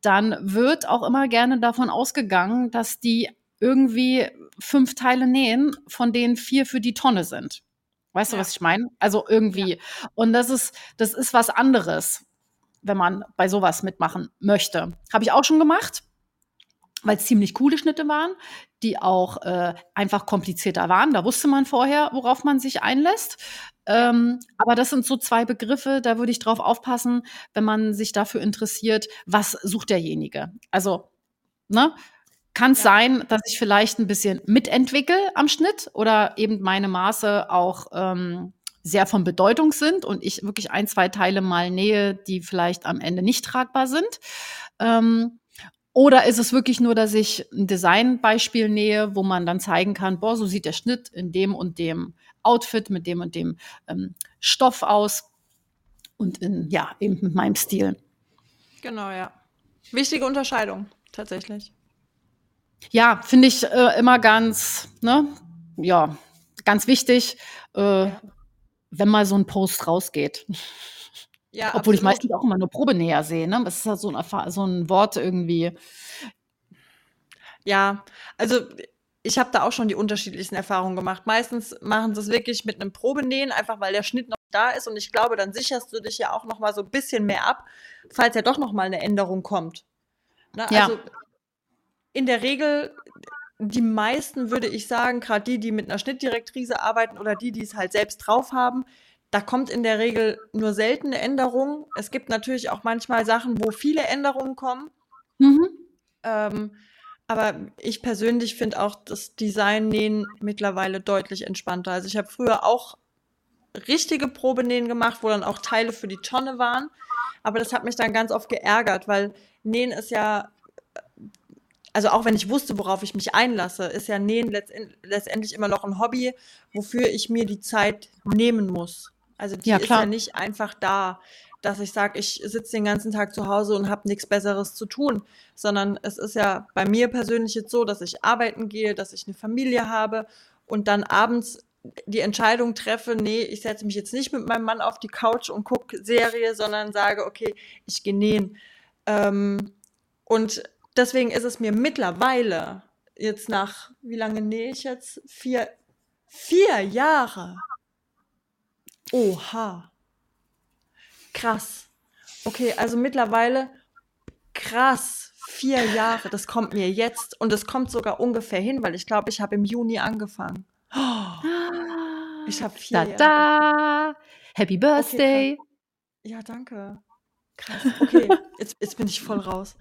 dann wird auch immer gerne davon ausgegangen, dass die irgendwie fünf Teile nähen, von denen vier für die Tonne sind. Weißt ja. du, was ich meine? Also irgendwie. Ja. Und das ist, das ist was anderes, wenn man bei sowas mitmachen möchte. Habe ich auch schon gemacht weil es ziemlich coole Schnitte waren, die auch äh, einfach komplizierter waren. Da wusste man vorher, worauf man sich einlässt. Ähm, aber das sind so zwei Begriffe, da würde ich drauf aufpassen, wenn man sich dafür interessiert, was sucht derjenige. Also, ne? Kann es ja. sein, dass ich vielleicht ein bisschen mitentwickle am Schnitt oder eben meine Maße auch ähm, sehr von Bedeutung sind und ich wirklich ein, zwei Teile mal nähe, die vielleicht am Ende nicht tragbar sind. Ähm, oder ist es wirklich nur, dass ich ein Designbeispiel nähe, wo man dann zeigen kann, boah, so sieht der Schnitt in dem und dem Outfit mit dem und dem ähm, Stoff aus und in, ja, eben mit meinem Stil. Genau, ja. Wichtige Unterscheidung, tatsächlich. Ja, finde ich äh, immer ganz, ne, ja, ganz wichtig, äh, ja. wenn mal so ein Post rausgeht. Ja, Obwohl ich meistens auch immer nur Probenäher sehe, ne? Das ist halt so ein, so 'n Wort irgendwie. Ja, also ich habe da auch schon die unterschiedlichsten Erfahrungen gemacht. Meistens machen sie es wirklich mit einem Probenähen, einfach weil der Schnitt noch da ist und ich glaube, dann sicherst du dich ja auch noch mal so ein bisschen mehr ab, falls ja doch noch mal 'ne Änderung kommt. Ne, Ja. also in der Regel die meisten würde ich sagen, gerade die, die mit einer Schnittdirektrice arbeiten oder die, die es halt selbst drauf haben da kommt in der Regel nur seltene Änderungen. Es gibt natürlich auch manchmal Sachen, wo viele Änderungen kommen. Mhm. Ähm, aber ich persönlich finde auch das Design-Nähen mittlerweile deutlich entspannter. Also ich habe früher auch richtige Probenähen gemacht, wo dann auch Teile für die Tonne waren. Aber das hat mich dann ganz oft geärgert, weil Nähen ist ja, also auch wenn ich wusste, worauf ich mich einlasse, ist ja Nähen letztendlich immer noch ein Hobby, wofür ich mir die Zeit nehmen muss. Also die ja, ist ja nicht einfach da, dass ich sage, ich sitze den ganzen Tag zu Hause und habe nichts Besseres zu tun, sondern es ist ja bei mir persönlich jetzt so, dass ich arbeiten gehe, dass ich eine Familie habe und dann abends die Entscheidung treffe, nee, ich setze mich jetzt nicht mit meinem Mann auf die Couch und gucke Serie, sondern sage, okay, ich gehe nähen. Ähm, und deswegen ist es mir mittlerweile jetzt nach, wie lange nähe ich jetzt? Vier, vier Jahre Oha. Krass. Okay, also mittlerweile krass. Vier Jahre, das kommt mir jetzt und es kommt sogar ungefähr hin, weil ich glaube, ich habe im Juni angefangen. Oh, ich habe vier da, da. Happy Birthday. Okay, ja, danke. Krass. Okay, jetzt, jetzt bin ich voll raus.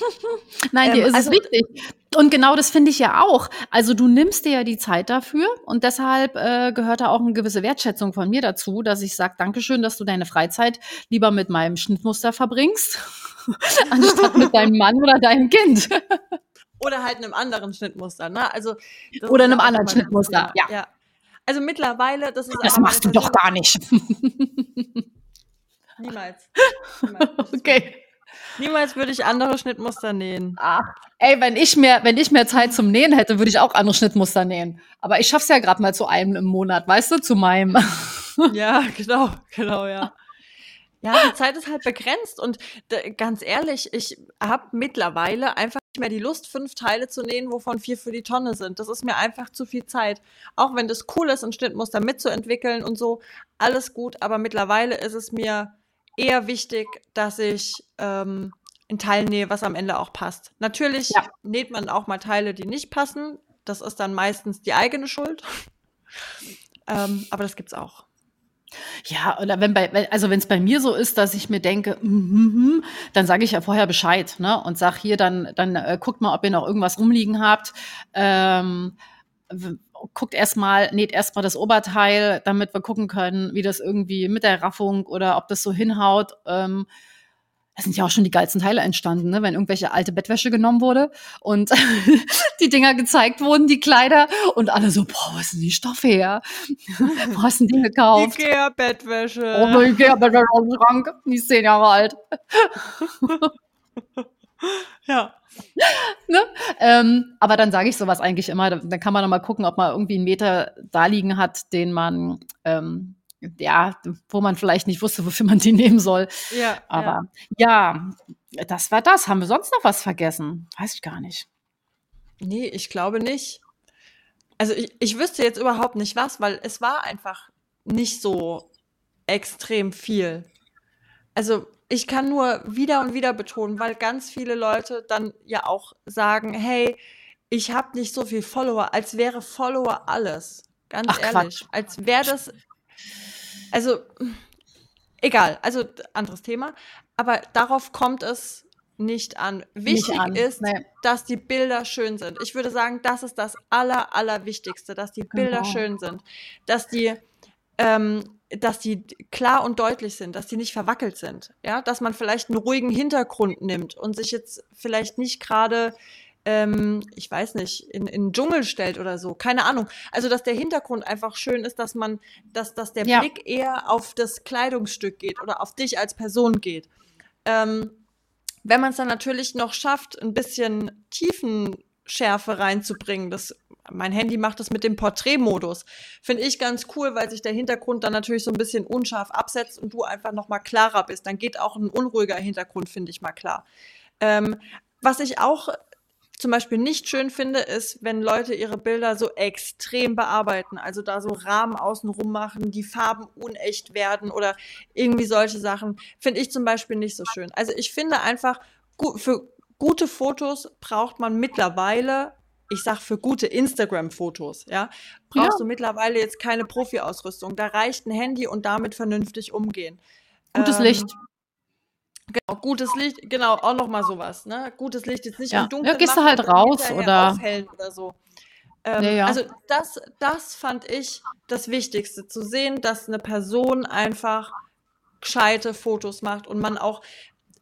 [laughs] Nein, dir ähm, ist also, es wichtig. Und genau das finde ich ja auch. Also du nimmst dir ja die Zeit dafür und deshalb äh, gehört da auch eine gewisse Wertschätzung von mir dazu, dass ich sage, Dankeschön, dass du deine Freizeit lieber mit meinem Schnittmuster verbringst, [laughs] anstatt mit deinem Mann oder deinem Kind. oder halt einem anderen Schnittmuster, ne? Also oder einem anderen Schnittmuster, ja. ja. Also mittlerweile, das ist Das machst du doch gar nicht. Niemals. [laughs] Niemals. Okay. Niemals würde ich andere Schnittmuster nähen. Ach, ey, wenn ich mehr, wenn ich mehr Zeit zum Nähen hätte, würde ich auch andere Schnittmuster nähen. Aber ich schaff's ja gerade mal zu einem im Monat, weißt du, zu meinem. [laughs] ja, genau, genau, ja. Ja, die Zeit ist halt begrenzt und ganz ehrlich, ich habe mittlerweile einfach nicht mehr die Lust, fünf Teile zu nähen, wovon vier für die Tonne sind. Das ist mir einfach zu viel Zeit. Auch wenn das cool ist, ein Schnittmuster mitzuentwickeln und so, alles gut, aber mittlerweile ist es mir eher wichtig, dass ich ähm, ein Teil nähe, was am Ende auch passt. Natürlich ja. näht man auch mal Teile, die nicht passen. Das ist dann meistens die eigene Schuld. [laughs] ähm, aber das gibt's auch. Ja, oder wenn bei, also wenn es bei mir so ist, dass ich mir denke, mm, mm, dann sage ich ja vorher Bescheid, ne? Und sag hier, dann, dann äh, guckt mal, ob ihr noch irgendwas rumliegen habt. Ähm, guckt erstmal, näht erstmal das Oberteil, damit wir gucken können, wie das irgendwie mit der Raffung oder ob das so hinhaut. Ähm, da sind ja auch schon die geilsten Teile entstanden, ne? wenn irgendwelche alte Bettwäsche genommen wurde und [laughs] die Dinger gezeigt wurden, die Kleider und alle so, boah, was denn die Stoffe her? wo hast du die gekauft? Ikea-Bettwäsche. Oh, Ikea-Bettwäsche aus dem Schrank, die ist zehn Jahre alt. [laughs] ja. Ne? ähm, aber dann sage ich sowas eigentlich immer. Dann kann man noch mal gucken, ob man irgendwie einen Meter da liegen hat, den man ähm, ja, wo man vielleicht nicht wusste, wofür man die nehmen soll. Ja. Aber ja. ja, das war das. Haben wir sonst noch was vergessen? Weiß ich gar nicht. Nee, ich glaube nicht. Also ich, ich wüsste jetzt überhaupt nicht was, weil es war einfach nicht so extrem viel. Also ich kann nur wieder und wieder betonen, weil ganz viele Leute dann ja auch sagen, hey, ich habe nicht so viel Follower, als wäre Follower alles. Ganz Ach, ehrlich, Quatsch. als wäre das also, egal, also anderes Thema. Aber darauf kommt es nicht an. Wichtig nicht an. ist, nee. dass die Bilder schön sind. Ich würde sagen, das ist das Aller, Allerwichtigste, dass die Bilder genau. schön sind. Dass die, ähm, dass die klar und deutlich sind, dass die nicht verwackelt sind. Ja, dass man vielleicht einen ruhigen Hintergrund nimmt und sich jetzt vielleicht nicht gerade ähm, ich weiß nicht, in, in den Dschungel stellt oder so. Keine Ahnung. Also, dass der Hintergrund einfach schön ist, dass man, dass, dass der ja. Blick eher auf das Kleidungsstück geht oder auf dich als Person geht. Ähm, wenn man es dann natürlich noch schafft, ein bisschen Tiefenschärfe reinzubringen, das mein Handy macht das mit dem Porträtmodus. Finde ich ganz cool, weil sich der Hintergrund dann natürlich so ein bisschen unscharf absetzt und du einfach noch mal klarer bist. Dann geht auch ein unruhiger Hintergrund, finde ich mal klar. Ähm, was ich auch zum Beispiel nicht schön finde, ist, wenn Leute ihre Bilder so extrem bearbeiten, also da so Rahmen außenrum machen, die Farben unecht werden oder irgendwie solche Sachen, finde ich zum Beispiel nicht so schön. Also ich finde einfach, für gute Fotos braucht man mittlerweile, ich sag für gute Instagram-Fotos, ja, brauchst ja. du mittlerweile jetzt keine Profi-Ausrüstung. Da reicht ein Handy und damit vernünftig umgehen. Gutes ähm, Licht. Genau, gutes Licht, genau, auch nochmal sowas, ne? Gutes Licht jetzt nicht ja. im Dunkeln. Ja, gehst du halt raus oder oder so. Ähm, ja, ja. Also das, das fand ich das Wichtigste, zu sehen, dass eine Person einfach gescheite Fotos macht und man auch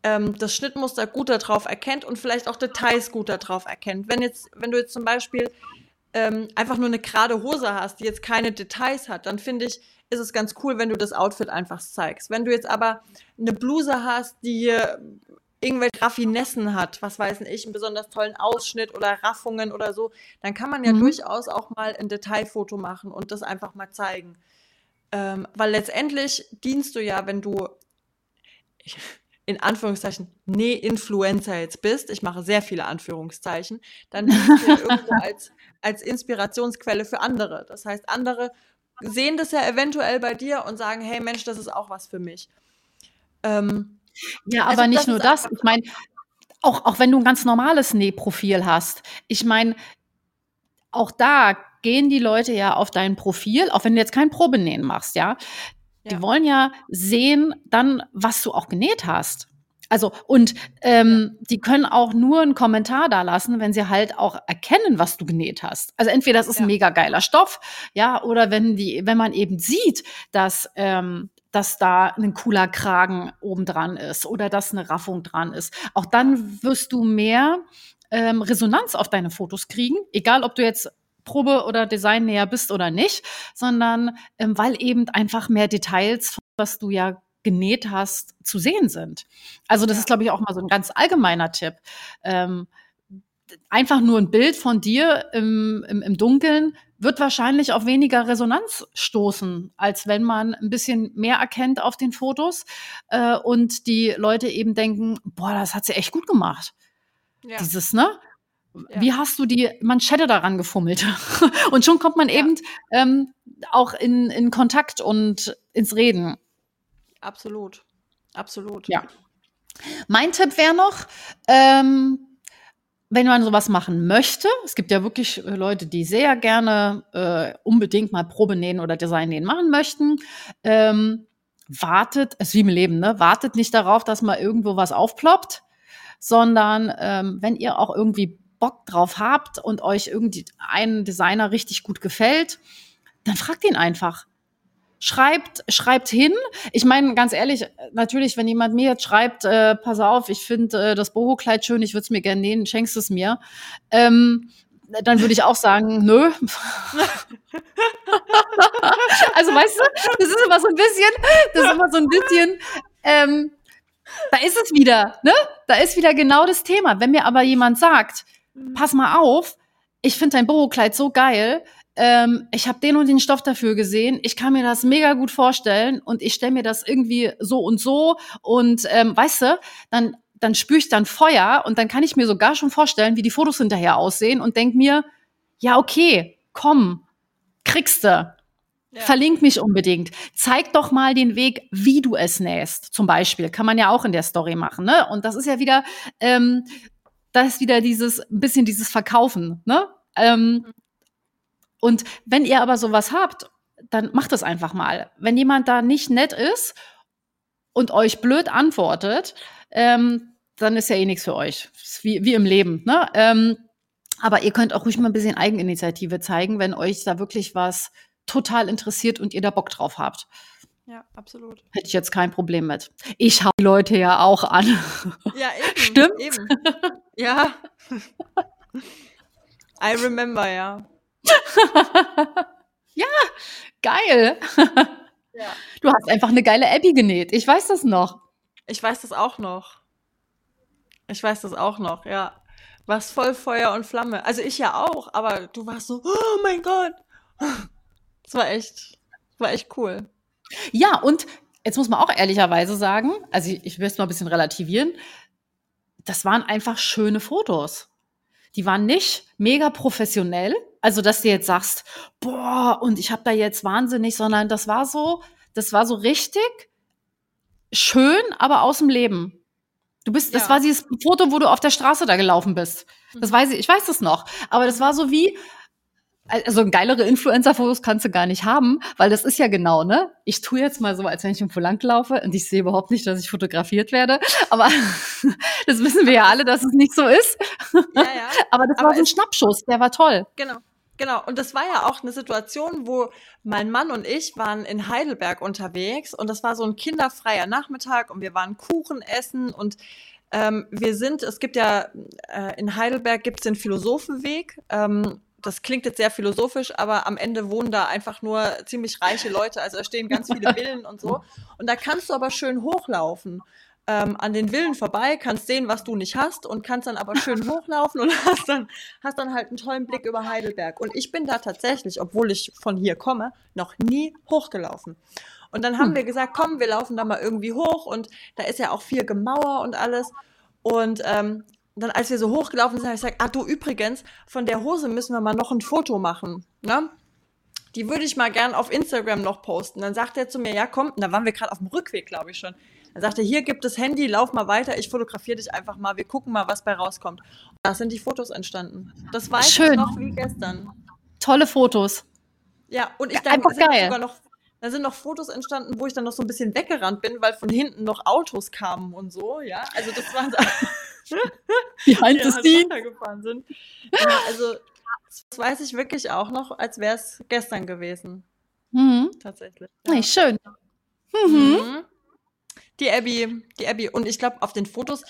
ähm, das Schnittmuster gut darauf erkennt und vielleicht auch Details gut darauf erkennt. Wenn jetzt, wenn du jetzt zum Beispiel ähm, einfach nur eine gerade Hose hast, die jetzt keine Details hat, dann finde ich, ist es ganz cool, wenn du das Outfit einfach zeigst. Wenn du jetzt aber eine Bluse hast, die irgendwelche Raffinessen hat, was weiß ich, einen besonders tollen Ausschnitt oder Raffungen oder so, dann kann man ja mhm. durchaus auch mal ein Detailfoto machen und das einfach mal zeigen. Ähm, weil letztendlich dienst du ja, wenn du in Anführungszeichen Ne-Influencer jetzt bist, ich mache sehr viele Anführungszeichen, dann [laughs] du ja irgendwo als, als Inspirationsquelle für andere. Das heißt, andere sehen das ja eventuell bei dir und sagen, hey Mensch, das ist auch was für mich. Ähm, ja, aber also nicht nur das. Ich meine, auch, auch wenn du ein ganz normales Nähprofil hast, ich meine, auch da gehen die Leute ja auf dein Profil, auch wenn du jetzt kein Probenähen machst, ja. Die ja. wollen ja sehen dann, was du auch genäht hast. Also, und ähm, die können auch nur einen Kommentar da lassen, wenn sie halt auch erkennen, was du genäht hast. Also entweder das ist ja. ein mega geiler Stoff, ja, oder wenn die, wenn man eben sieht, dass ähm, dass da ein cooler Kragen oben dran ist oder dass eine Raffung dran ist. Auch dann wirst du mehr ähm, Resonanz auf deine Fotos kriegen, egal ob du jetzt Probe oder Design näher bist oder nicht, sondern ähm, weil eben einfach mehr Details, was du ja genäht hast, zu sehen sind. Also das ja. ist, glaube ich, auch mal so ein ganz allgemeiner Tipp. Ähm, einfach nur ein Bild von dir im, im, im Dunkeln wird wahrscheinlich auf weniger Resonanz stoßen, als wenn man ein bisschen mehr erkennt auf den Fotos äh, und die Leute eben denken, boah, das hat sie echt gut gemacht. Ja. Dieses, ne? Ja. Wie hast du die Manschette daran gefummelt? [laughs] und schon kommt man ja. eben ähm, auch in, in Kontakt und ins Reden. Absolut. Absolut. Ja. Mein Tipp wäre noch, ähm, wenn man sowas machen möchte, es gibt ja wirklich äh, Leute, die sehr gerne äh, unbedingt mal Probe nähen oder Design nähen machen möchten, ähm, wartet, es ist wie im Leben, ne? Wartet nicht darauf, dass mal irgendwo was aufploppt, sondern ähm, wenn ihr auch irgendwie Bock drauf habt und euch irgendwie ein Designer richtig gut gefällt, dann fragt ihn einfach schreibt, schreibt hin. Ich meine, ganz ehrlich, natürlich, wenn jemand mir jetzt schreibt, äh, pass auf, ich finde äh, das Boho-Kleid schön, ich würde es mir gerne nähen, schenkst es mir, ähm, dann würde ich auch sagen, nö. [laughs] also weißt du, das ist immer so ein bisschen, das ist immer so ein bisschen, ähm, da ist es wieder, ne? Da ist wieder genau das Thema. Wenn mir aber jemand sagt, pass mal auf, ich finde dein Boho-Kleid so geil. Ähm, ich habe den und den Stoff dafür gesehen. Ich kann mir das mega gut vorstellen und ich stelle mir das irgendwie so und so. Und ähm, weißt du, dann, dann spüre ich dann Feuer und dann kann ich mir sogar schon vorstellen, wie die Fotos hinterher aussehen und denk mir, ja, okay, komm, kriegst du. Ja. Verlink mich unbedingt. Zeig doch mal den Weg, wie du es nähst. Zum Beispiel kann man ja auch in der Story machen. Ne? Und das ist ja wieder, ähm, das ist wieder dieses ein bisschen dieses Verkaufen. Ne? Ähm, und wenn ihr aber sowas habt, dann macht es einfach mal. Wenn jemand da nicht nett ist und euch blöd antwortet, ähm, dann ist ja eh nichts für euch. Wie, wie im Leben. Ne? Ähm, aber ihr könnt auch ruhig mal ein bisschen Eigeninitiative zeigen, wenn euch da wirklich was total interessiert und ihr da Bock drauf habt. Ja, absolut. Hätte ich jetzt kein Problem mit. Ich hau die Leute ja auch an. Ja, eben. [laughs] Stimmt. Eben. Ja. I remember, ja. [laughs] ja, geil. Ja. Du hast einfach eine geile Abby genäht. Ich weiß das noch. Ich weiß das auch noch. Ich weiß das auch noch, ja. Warst voll Feuer und Flamme. Also ich ja auch, aber du warst so, oh mein Gott. Das war echt, war echt cool. Ja, und jetzt muss man auch ehrlicherweise sagen, also ich, ich will es mal ein bisschen relativieren, das waren einfach schöne Fotos. Die waren nicht mega professionell, also dass du jetzt sagst, boah, und ich habe da jetzt wahnsinnig, sondern das war so, das war so richtig schön, aber aus dem Leben. Du bist, ja. das war dieses Foto, wo du auf der Straße da gelaufen bist. Das mhm. weiß ich, ich weiß das noch. Aber das war so wie, also geilere Influencer-Fotos kannst du gar nicht haben, weil das ist ja genau, ne? Ich tue jetzt mal so, als wenn ich irgendwo lang laufe und ich sehe überhaupt nicht, dass ich fotografiert werde. Aber [laughs] das wissen wir ja alle, dass es nicht so ist. Ja, ja. [laughs] Aber das Aber war so ein Schnappschuss, der war toll. Genau. Genau, und das war ja auch eine Situation, wo mein Mann und ich waren in Heidelberg unterwegs und das war so ein kinderfreier Nachmittag und wir waren Kuchen essen und ähm, wir sind, es gibt ja äh, in Heidelberg gibt es den Philosophenweg. Ähm, das klingt jetzt sehr philosophisch, aber am Ende wohnen da einfach nur ziemlich reiche Leute. Also da stehen ganz viele [laughs] Villen und so. Und da kannst du aber schön hochlaufen ähm, an den Villen vorbei, kannst sehen, was du nicht hast und kannst dann aber schön [laughs] hochlaufen und hast dann, hast dann halt einen tollen Blick über Heidelberg. Und ich bin da tatsächlich, obwohl ich von hier komme, noch nie hochgelaufen. Und dann haben hm. wir gesagt, komm, wir laufen da mal irgendwie hoch und da ist ja auch viel Gemauer und alles. Und ähm, dann, als wir so hochgelaufen sind, habe ich gesagt, ah du übrigens, von der Hose müssen wir mal noch ein Foto machen. Ne? Die würde ich mal gern auf Instagram noch posten. Dann sagt er zu mir, ja komm, da waren wir gerade auf dem Rückweg, glaube ich schon. Er sagte, hier gibt es Handy, lauf mal weiter, ich fotografiere dich einfach mal, wir gucken mal, was bei rauskommt. Und da sind die Fotos entstanden. Das weiß Schön. ich noch wie gestern. Tolle Fotos. Ja, und ich ja, denke, sind geil. sogar noch da sind noch Fotos entstanden, wo ich dann noch so ein bisschen weggerannt bin, weil von hinten noch Autos kamen und so, ja. Also das waren [laughs] Behind the scenes. gefahren sind. Ja, also das weiß ich wirklich auch noch, als wäre es gestern gewesen. Mhm. Tatsächlich. Ja. Hey, schön. Mhm. mhm die Abby, die Abby. Und ich glaube, auf den Fotos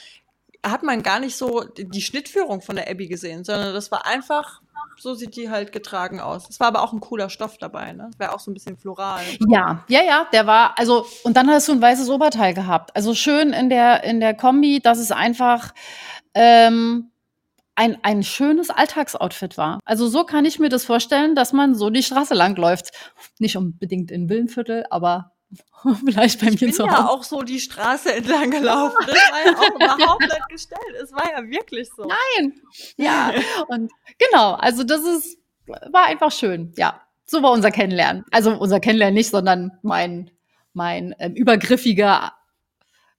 hat man gar nicht so die Schnittführung von der Abby gesehen, sondern das war einfach, so sieht die halt getragen aus. Es war aber auch ein cooler Stoff dabei, ne? Wäre auch so ein bisschen floral. Ja, ja, ja, der war, also, und dann hast du ein weißes Oberteil gehabt. Also schön in der, in der Kombi, dass es einfach, ähm, ein, ein schönes Alltagsoutfit war. Also so kann ich mir das vorstellen, dass man so die Straße lang läuft. Nicht unbedingt in Willenviertel, aber [laughs] Vielleicht bei ich mir bin zu Hause. ja auch so die Straße entlang gelaufen. Das war ja auch überhaupt [laughs] nicht gestellt. Es war ja wirklich so. Nein. Ja. [laughs] Und genau, also das ist, war einfach schön. Ja. So war unser Kennenlernen. Also unser Kennenlernen nicht, sondern mein, mein ähm, übergriffiger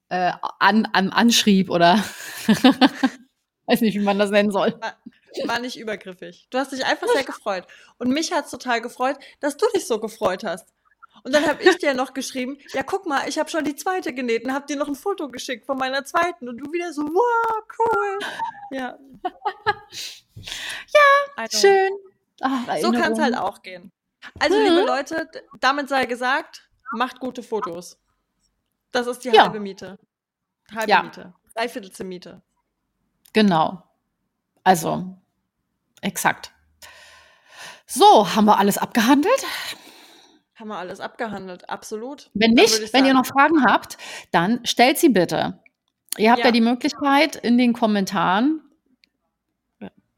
äh, an, an, Anschrieb oder weiß nicht, wie man das nennen soll. War nicht übergriffig. Du hast dich einfach sehr gefreut. Und mich hat es total gefreut, dass du dich so gefreut hast. Und dann habe ich dir noch geschrieben, ja, guck mal, ich habe schon die zweite genäht und habe dir noch ein Foto geschickt von meiner zweiten. Und du wieder so, wow, cool. Ja. ja, schön. Ach, so kann es halt auch gehen. Also, mhm. liebe Leute, damit sei gesagt, macht gute Fotos. Das ist die ja. halbe Miete. Halbe ja. Miete. Dreiviertel Miete. Genau. Also, exakt. So, haben wir alles abgehandelt? Haben wir alles abgehandelt, absolut. Wenn nicht, wenn ihr noch Fragen habt, dann stellt sie bitte. Ihr habt ja, ja die Möglichkeit in den Kommentaren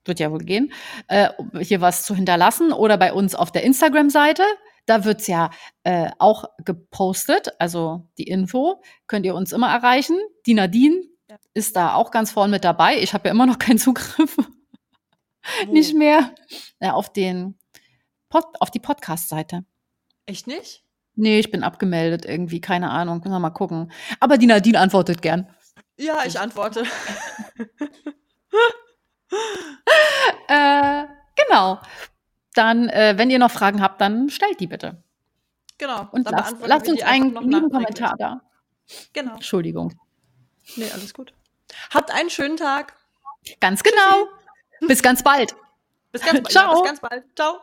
wird ja wohl gehen, äh, hier was zu hinterlassen oder bei uns auf der Instagram-Seite. Da wird's ja äh, auch gepostet, also die Info könnt ihr uns immer erreichen. Die Nadine Ja. ist da auch ganz vorne mit dabei. Ich habe ja immer noch keinen Zugriff. Wo? Nicht mehr. Ja, auf den Pod, auf die Podcast-Seite. Echt nicht? Nee, ich bin abgemeldet irgendwie, keine Ahnung. Müssen wir mal gucken. Aber die Nadine antwortet gern. Ja, ich antworte. [laughs] Äh, genau. Dann, äh, wenn ihr noch Fragen habt, dann stellt die bitte. Genau. Und lasst, lasst uns einen lieben. Kommentar da. Genau. Entschuldigung. Nee, alles gut. Habt einen schönen Tag. Ganz genau. Bis ganz bald. Bis ganz bald. [laughs] Ciao. Ja, bis ganz bald. Ciao.